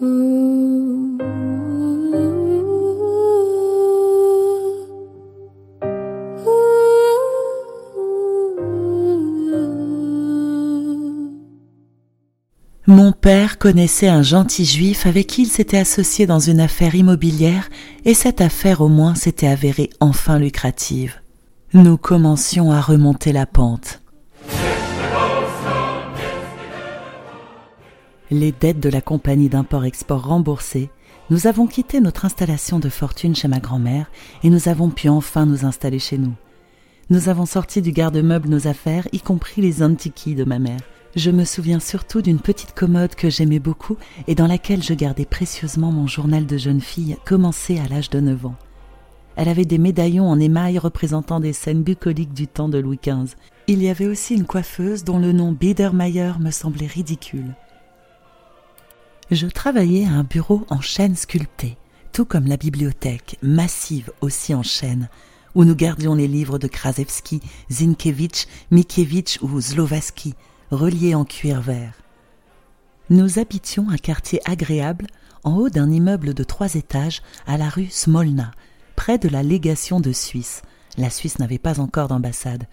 Mon père connaissait un gentil juif avec qui il s'était associé dans une affaire immobilière et cette affaire au moins s'était avérée enfin lucrative. Nous commencions à remonter la pente. Les dettes de la compagnie d'import-export remboursées, nous avons quitté notre installation de fortune chez ma grand-mère et nous avons pu enfin nous installer chez nous. Nous avons sorti du garde-meuble nos affaires, y compris les antiquis de ma mère. Je me souviens surtout d'une petite commode que j'aimais beaucoup et dans laquelle je gardais précieusement mon journal de jeune fille commencé à l'âge de 9 ans. Elle avait des médaillons en émail représentant des scènes bucoliques du temps de Louis XV. Il y avait aussi une coiffeuse dont le nom Biedermeier me semblait ridicule. Je travaillais à un bureau en chêne sculpté, tout comme la bibliothèque, massive aussi en chêne, où nous gardions les livres de Krasevski, Zinkevitch, Mikiewicz ou Zlovaski, reliés en cuir vert. Nous habitions un quartier agréable en haut d'un immeuble de trois étages à la rue Smolna, près de la légation de Suisse. La Suisse n'avait pas encore d'ambassade.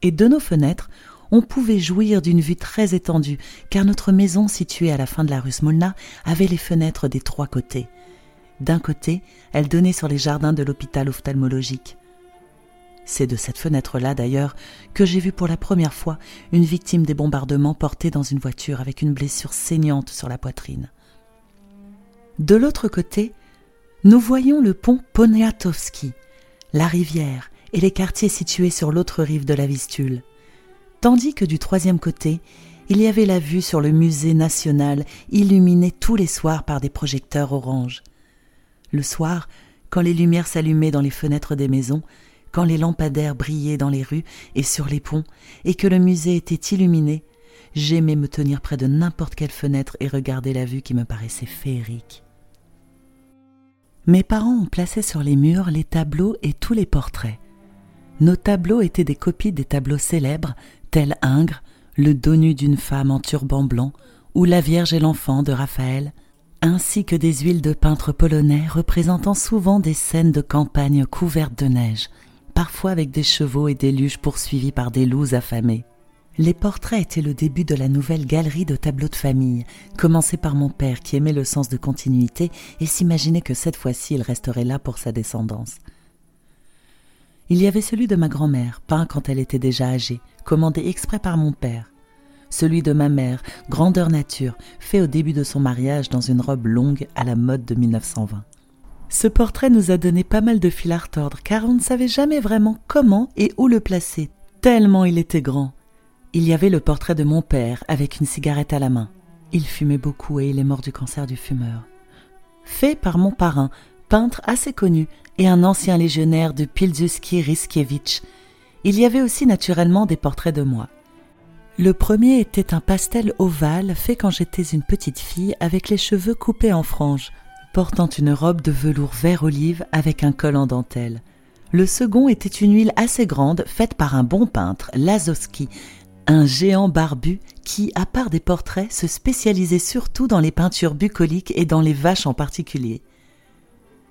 Et de nos fenêtres, on pouvait jouir d'une vue très étendue, car notre maison, située à la fin de la rue Smolna, avait les fenêtres des trois côtés. D'un côté, elle donnait sur les jardins de l'hôpital ophtalmologique. C'est de cette fenêtre-là, d'ailleurs, que j'ai vu pour la première fois une victime des bombardements portée dans une voiture avec une blessure saignante sur la poitrine. De l'autre côté, nous voyons le pont Poniatowski, la rivière et les quartiers situés sur l'autre rive de la Vistule, tandis que du troisième côté, il y avait la vue sur le musée national illuminé tous les soirs par des projecteurs orange. Le soir, quand les lumières s'allumaient dans les fenêtres des maisons, quand les lampadaires brillaient dans les rues et sur les ponts, et que le musée était illuminé, j'aimais me tenir près de n'importe quelle fenêtre et regarder la vue qui me paraissait féerique. Mes parents ont placé sur les murs les tableaux et tous les portraits. Nos tableaux étaient des copies des tableaux célèbres, tels Ingres, le dos nu d'une femme en turban blanc, ou La Vierge et l'enfant de Raphaël, ainsi que des huiles de peintres polonais représentant souvent des scènes de campagne couvertes de neige, parfois avec des chevaux et des luges poursuivis par des loups affamés. Les portraits étaient le début de la nouvelle galerie de tableaux de famille, commencée par mon père qui aimait le sens de continuité et s'imaginait que cette fois-ci il resterait là pour sa descendance. Il y avait celui de ma grand-mère, peint quand elle était déjà âgée, commandé exprès par mon père. Celui de ma mère, grandeur nature, fait au début de son mariage dans une robe longue à la mode de 1920. Ce portrait nous a donné pas mal de fil à retordre, car on ne savait jamais vraiment comment et où le placer, tellement il était grand. Il y avait le portrait de mon père, avec une cigarette à la main. Il fumait beaucoup et il est mort du cancer du fumeur. Fait par mon parrain, peintre assez connu, et un ancien légionnaire de Pilzuski Riskiewicz. Il y avait aussi naturellement des portraits de moi. Le premier était un pastel ovale fait quand j'étais une petite fille avec les cheveux coupés en franges, portant une robe de velours vert olive avec un col en dentelle. Le second était une huile assez grande faite par un bon peintre, Lazowski, un géant barbu qui, à part des portraits, se spécialisait surtout dans les peintures bucoliques et dans les vaches en particulier.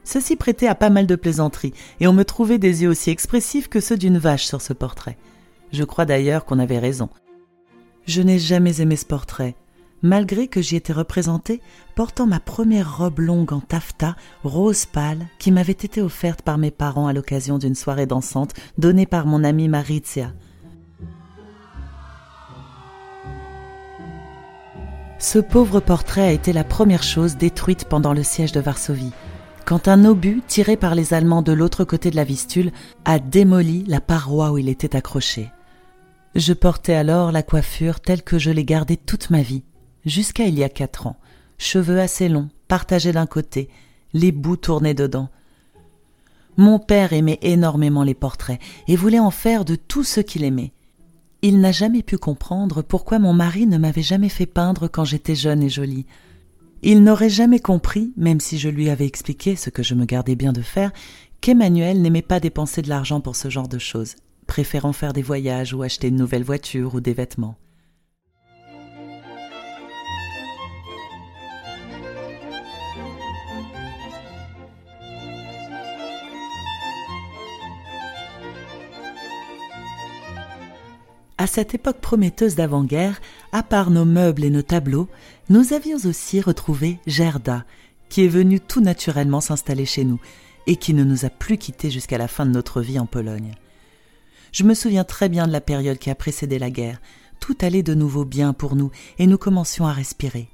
Ceci prêtait à pas mal de plaisanteries, et on me trouvait des yeux aussi expressifs que ceux d'une vache sur ce portrait. Je crois d'ailleurs qu'on avait raison. Je n'ai jamais aimé ce portrait, malgré que j'y étais représentée portant ma première robe longue en taffetas, rose pâle, qui m'avait été offerte par mes parents à l'occasion d'une soirée dansante donnée par mon amie Maritzia. Ce pauvre portrait a été la première chose détruite pendant le siège de Varsovie, quand un obus tiré par les Allemands de l'autre côté de la Vistule a démoli la paroi où il était accroché. Je portais alors la coiffure telle que je l'ai gardée toute ma vie, jusqu'à il y a quatre ans. Cheveux assez longs, partagés d'un côté, les bouts tournés dedans. Mon père aimait énormément les portraits et voulait en faire de tout ce qu'il aimait. Il n'a jamais pu comprendre pourquoi mon mari ne m'avait jamais fait peindre quand j'étais jeune et jolie. Il n'aurait jamais compris, même si je lui avais expliqué ce que je me gardais bien de faire, qu'Emmanuel n'aimait pas dépenser de l'argent pour ce genre de choses, préférant faire des voyages ou acheter une nouvelle voiture ou des vêtements. À cette époque prometteuse d'avant-guerre, à part nos meubles et nos tableaux, nous avions aussi retrouvé Gerda, qui est venue tout naturellement s'installer chez nous et qui ne nous a plus quittés jusqu'à la fin de notre vie en Pologne. Je me souviens très bien de la période qui a précédé la guerre. Tout allait de nouveau bien pour nous et nous commencions à respirer.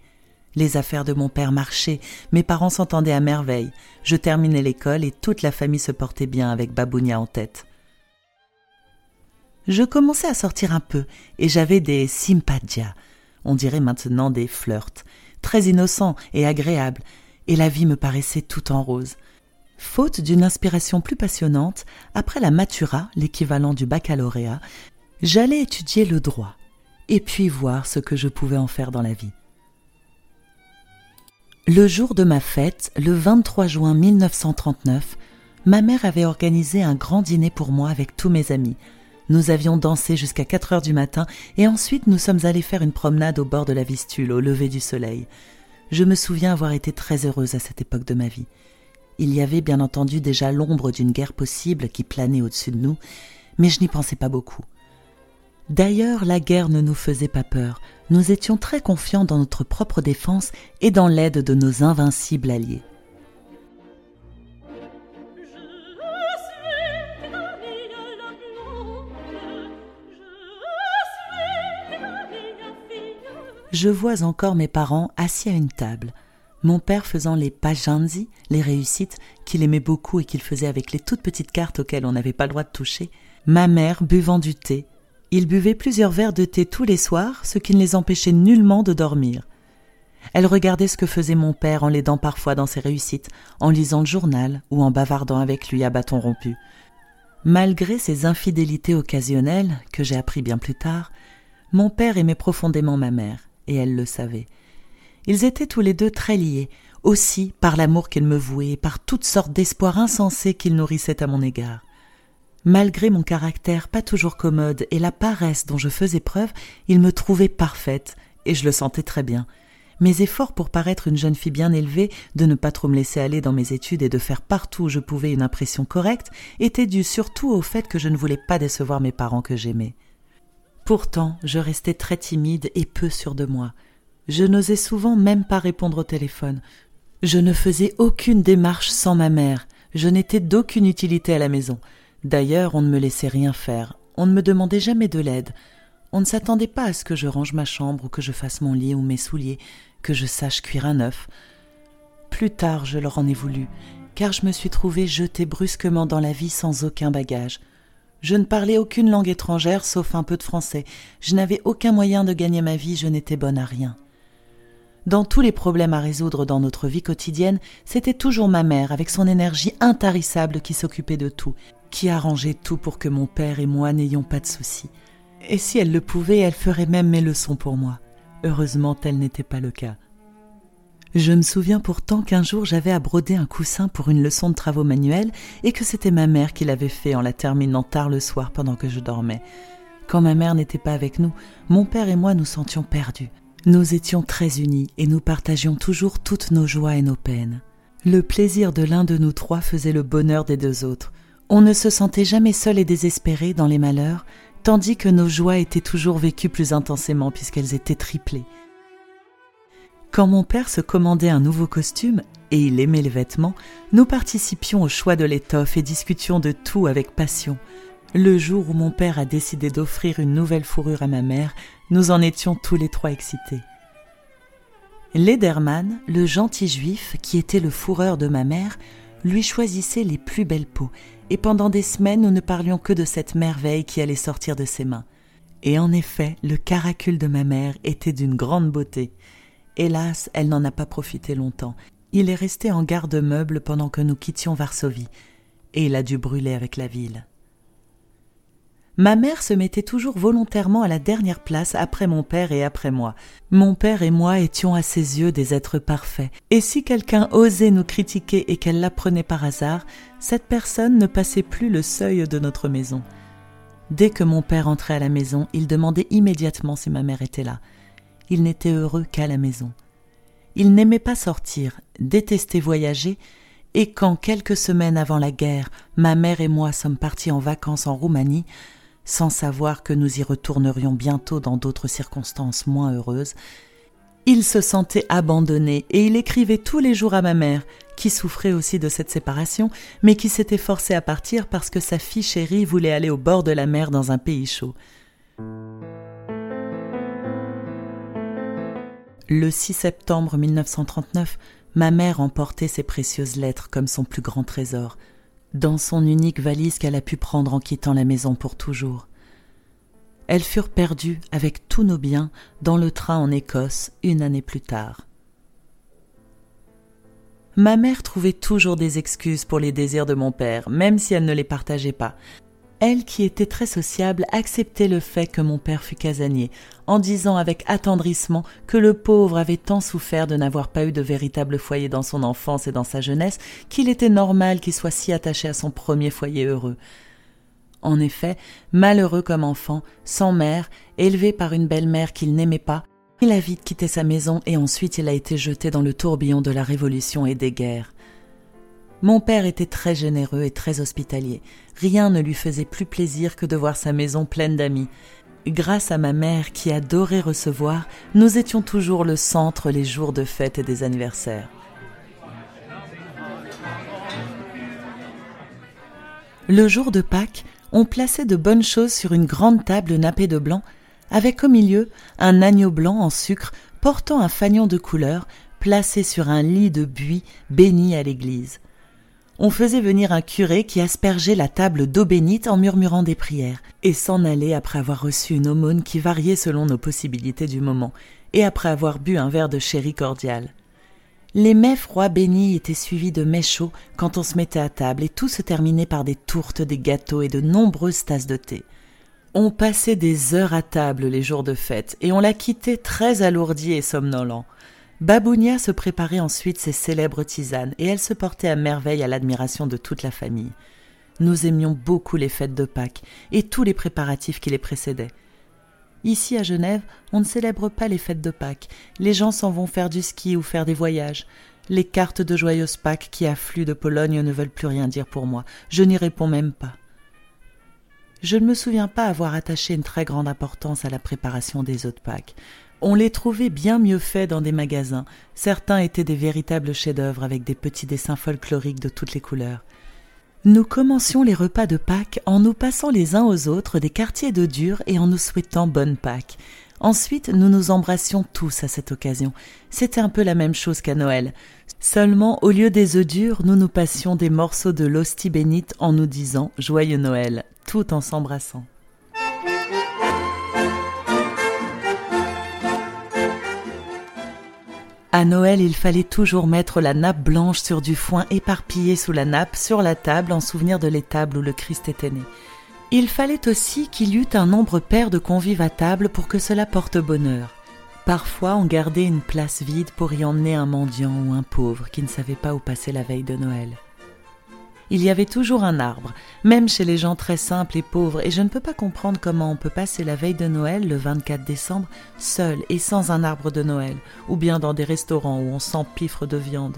Les affaires de mon père marchaient, mes parents s'entendaient à merveille, je terminais l'école et toute la famille se portait bien avec Babounia en tête. Je commençais à sortir un peu et j'avais des simpatia, on dirait maintenant des flirts, très innocents et agréables, et la vie me paraissait tout en rose. Faute d'une inspiration plus passionnante, après la matura, l'équivalent du baccalauréat, j'allais étudier le droit, et puis voir ce que je pouvais en faire dans la vie. Le jour de ma fête, le 23 juin 1939, ma mère avait organisé un grand dîner pour moi avec tous mes amis. Nous avions dansé jusqu'à 4 heures du matin et ensuite nous sommes allés faire une promenade au bord de la Vistule au lever du soleil. Je me souviens avoir été très heureuse à cette époque de ma vie. Il y avait bien entendu déjà l'ombre d'une guerre possible qui planait au-dessus de nous, mais je n'y pensais pas beaucoup. D'ailleurs, la guerre ne nous faisait pas peur. Nous étions très confiants dans notre propre défense et dans l'aide de nos invincibles alliés. Je vois encore mes parents assis à une table, mon père faisant les pajanzi, les réussites, qu'il aimait beaucoup et qu'il faisait avec les toutes petites cartes auxquelles on n'avait pas le droit de toucher, ma mère buvant du thé, ils buvaient plusieurs verres de thé tous les soirs, ce qui ne les empêchait nullement de dormir. Elle regardait ce que faisait mon père en l'aidant parfois dans ses réussites, en lisant le journal ou en bavardant avec lui à bâton rompu. Malgré ses infidélités occasionnelles, que j'ai appris bien plus tard, mon père aimait profondément ma mère, et elle le savait. Ils étaient tous les deux très liés, aussi par l'amour qu'elle me vouait et par toutes sortes d'espoirs insensés qu'il nourrissait à mon égard. Malgré mon caractère pas toujours commode et la paresse dont je faisais preuve, il me trouvait parfaite, et je le sentais très bien. Mes efforts pour paraître une jeune fille bien élevée, de ne pas trop me laisser aller dans mes études et de faire partout où je pouvais une impression correcte, étaient dus surtout au fait que je ne voulais pas décevoir mes parents que j'aimais. Pourtant, je restais très timide et peu sûre de moi. Je n'osais souvent même pas répondre au téléphone. Je ne faisais aucune démarche sans ma mère. Je n'étais d'aucune utilité à la maison. D'ailleurs, on ne me laissait rien faire, on ne me demandait jamais de l'aide, on ne s'attendait pas à ce que je range ma chambre ou que je fasse mon lit ou mes souliers, que je sache cuire un œuf. Plus tard, je leur en ai voulu, car je me suis trouvée jetée brusquement dans la vie sans aucun bagage. Je ne parlais aucune langue étrangère sauf un peu de français, je n'avais aucun moyen de gagner ma vie, je n'étais bonne à rien. Dans tous les problèmes à résoudre dans notre vie quotidienne, c'était toujours ma mère, avec son énergie intarissable, qui s'occupait de tout, qui arrangeait tout pour que mon père et moi n'ayons pas de soucis. Et si elle le pouvait, elle ferait même mes leçons pour moi. Heureusement, tel n'était pas le cas. Je me souviens pourtant qu'un jour j'avais à broder un coussin pour une leçon de travaux manuels et que c'était ma mère qui l'avait fait en la terminant tard le soir pendant que je dormais. Quand ma mère n'était pas avec nous, mon père et moi nous sentions perdus. Nous étions très unis et nous partagions toujours toutes nos joies et nos peines. Le plaisir de l'un de nous trois faisait le bonheur des deux autres. On ne se sentait jamais seul et désespéré dans les malheurs, tandis que nos joies étaient toujours vécues plus intensément puisqu'elles étaient triplées. Quand mon père se commandait un nouveau costume, et il aimait les vêtements, nous participions au choix de l'étoffe et discutions de tout avec passion. Le jour où mon père a décidé d'offrir une nouvelle fourrure à ma mère, nous en étions tous les trois excités. Lederman, le gentil juif qui était le fourreur de ma mère, lui choisissait les plus belles peaux et pendant des semaines nous ne parlions que de cette merveille qui allait sortir de ses mains. Et en effet, le caracule de ma mère était d'une grande beauté. Hélas, elle n'en a pas profité longtemps. Il est resté en garde-meuble pendant que nous quittions Varsovie, et il a dû brûler avec la ville. Ma mère se mettait toujours volontairement à la dernière place après mon père et après moi. Mon père et moi étions à ses yeux des êtres parfaits, et si quelqu'un osait nous critiquer et qu'elle l'apprenait par hasard, cette personne ne passait plus le seuil de notre maison. Dès que mon père entrait à la maison, il demandait immédiatement si ma mère était là. Il n'était heureux qu'à la maison. Il n'aimait pas sortir, détestait voyager, et quand, quelques semaines avant la guerre, ma mère et moi sommes partis en vacances en Roumanie, sans savoir que nous y retournerions bientôt dans d'autres circonstances moins heureuses, il se sentait abandonné et il écrivait tous les jours à ma mère, qui souffrait aussi de cette séparation, mais qui s'était forcée à partir parce que sa fille chérie voulait aller au bord de la mer dans un pays chaud. Le 6 septembre 1939, ma mère emportait ses précieuses lettres comme son plus grand trésor, dans son unique valise qu'elle a pu prendre en quittant la maison pour toujours. Elles furent perdues avec tous nos biens dans le train en Écosse une année plus tard. Ma mère trouvait toujours des excuses pour les désirs de mon père, même si elle ne les partageait pas. Elle, qui était très sociable, acceptait le fait que mon père fût casanier, en disant avec attendrissement que le pauvre avait tant souffert de n'avoir pas eu de véritable foyer dans son enfance et dans sa jeunesse qu'il était normal qu'il soit si attaché à son premier foyer heureux. En effet, malheureux comme enfant, sans mère, élevé par une belle-mère qu'il n'aimait pas, il a vite quitté sa maison et ensuite il a été jeté dans le tourbillon de la Révolution et des guerres. Mon père était très généreux et très hospitalier. Rien ne lui faisait plus plaisir que de voir sa maison pleine d'amis. Grâce à ma mère qui adorait recevoir, nous étions toujours le centre les jours de fête et des anniversaires. Le jour de Pâques, on plaçait de bonnes choses sur une grande table nappée de blanc, avec au milieu un agneau blanc en sucre portant un fanion de couleur placé sur un lit de buis béni à l'église on faisait venir un curé qui aspergeait la table d'eau bénite en murmurant des prières, et s'en allait après avoir reçu une aumône qui variait selon nos possibilités du moment, et après avoir bu un verre de sherry cordial. Les mets froids bénis étaient suivis de mets chauds quand on se mettait à table, et tout se terminait par des tourtes, des gâteaux et de nombreuses tasses de thé. On passait des heures à table les jours de fête, et on la quittait très alourdi et somnolent. Babounia se préparait ensuite ses célèbres tisanes et elle se portait à merveille à l'admiration de toute la famille. Nous aimions beaucoup les fêtes de Pâques et tous les préparatifs qui les précédaient. Ici à Genève, on ne célèbre pas les fêtes de Pâques. Les gens s'en vont faire du ski ou faire des voyages. Les cartes de joyeuses Pâques qui affluent de Pologne ne veulent plus rien dire pour moi. Je n'y réponds même pas. Je ne me souviens pas avoir attaché une très grande importance à la préparation des œufs de Pâques. On les trouvait bien mieux faits dans des magasins. Certains étaient des véritables chefs-d'œuvre avec des petits dessins folkloriques de toutes les couleurs. Nous commencions les repas de Pâques en nous passant les uns aux autres des quartiers de dur et en nous souhaitant bonne Pâques. Ensuite, nous nous embrassions tous à cette occasion. C'était un peu la même chose qu'à Noël. Seulement, au lieu des œufs durs, nous nous passions des morceaux de l'hostie bénite en nous disant Joyeux Noël, tout en s'embrassant. À Noël, il fallait toujours mettre la nappe blanche sur du foin éparpillé sous la nappe, sur la table, en souvenir de l'étable où le Christ était né. Il fallait aussi qu'il y eût un nombre pair de convives à table pour que cela porte bonheur. Parfois, on gardait une place vide pour y emmener un mendiant ou un pauvre qui ne savait pas où passer la veille de Noël il y avait toujours un arbre, même chez les gens très simples et pauvres, et je ne peux pas comprendre comment on peut passer la veille de Noël, le 24 décembre, seul et sans un arbre de Noël, ou bien dans des restaurants où on s'empiffre de viande.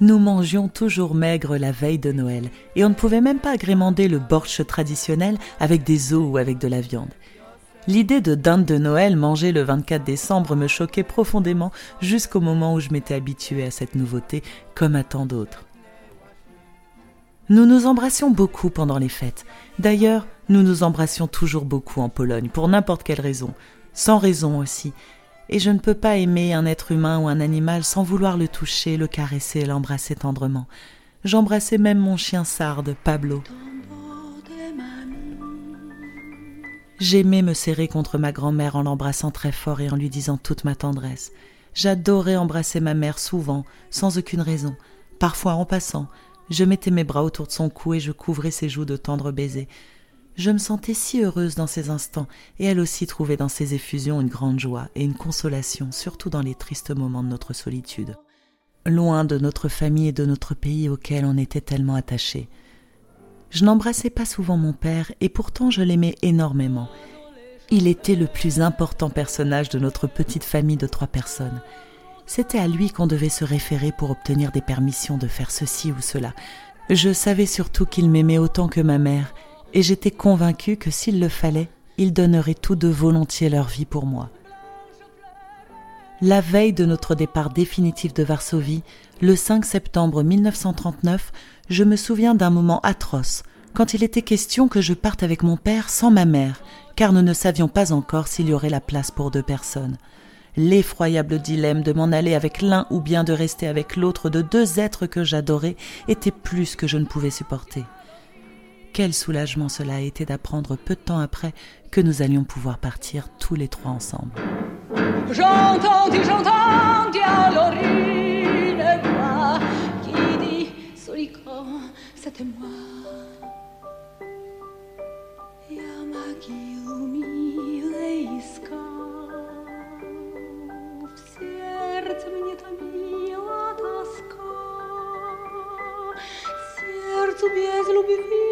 Nous mangions toujours maigre la veille de Noël, et on ne pouvait même pas agrémenter le borsch traditionnel avec des os ou avec de la viande. L'idée de dinde de Noël mangée le 24 décembre me choquait profondément jusqu'au moment où je m'étais habitué à cette nouveauté, comme à tant d'autres. Nous nous embrassions beaucoup pendant les fêtes. D'ailleurs, nous nous embrassions toujours beaucoup en Pologne, pour n'importe quelle raison, sans raison aussi. Et je ne peux pas aimer un être humain ou un animal sans vouloir le toucher, le caresser, l'embrasser tendrement. J'embrassais même mon chien sarde, Pablo. J'aimais me serrer contre ma grand-mère en l'embrassant très fort et en lui disant toute ma tendresse. J'adorais embrasser ma mère souvent, sans aucune raison, parfois en passant, je mettais mes bras autour de son cou et je couvrais ses joues de tendres baisers. Je me sentais si heureuse dans ces instants, et elle aussi trouvait dans ces effusions une grande joie et une consolation, surtout dans les tristes moments de notre solitude. Loin de notre famille et de notre pays auquel on était tellement attachés. Je n'embrassais pas souvent mon père, et pourtant je l'aimais énormément. Il était le plus important personnage de notre petite famille de trois personnes. C'était à lui qu'on devait se référer pour obtenir des permissions de faire ceci ou cela. Je savais surtout qu'il m'aimait autant que ma mère, et j'étais convaincue que s'il le fallait, ils donneraient tous deux volontiers leur vie pour moi. La veille de notre départ définitif de Varsovie, le 5 septembre 1939, je me souviens d'un moment atroce, quand il était question que je parte avec mon père sans ma mère, car nous ne savions pas encore s'il y aurait la place pour deux personnes. L'effroyable dilemme de m'en aller avec l'un ou bien de rester avec l'autre de deux êtres que j'adorais était plus que je ne pouvais supporter. Quel soulagement cela a été d'apprendre peu de temps après que nous allions pouvoir partir tous les trois ensemble. Qui dit c'était moi. pièce l'oubli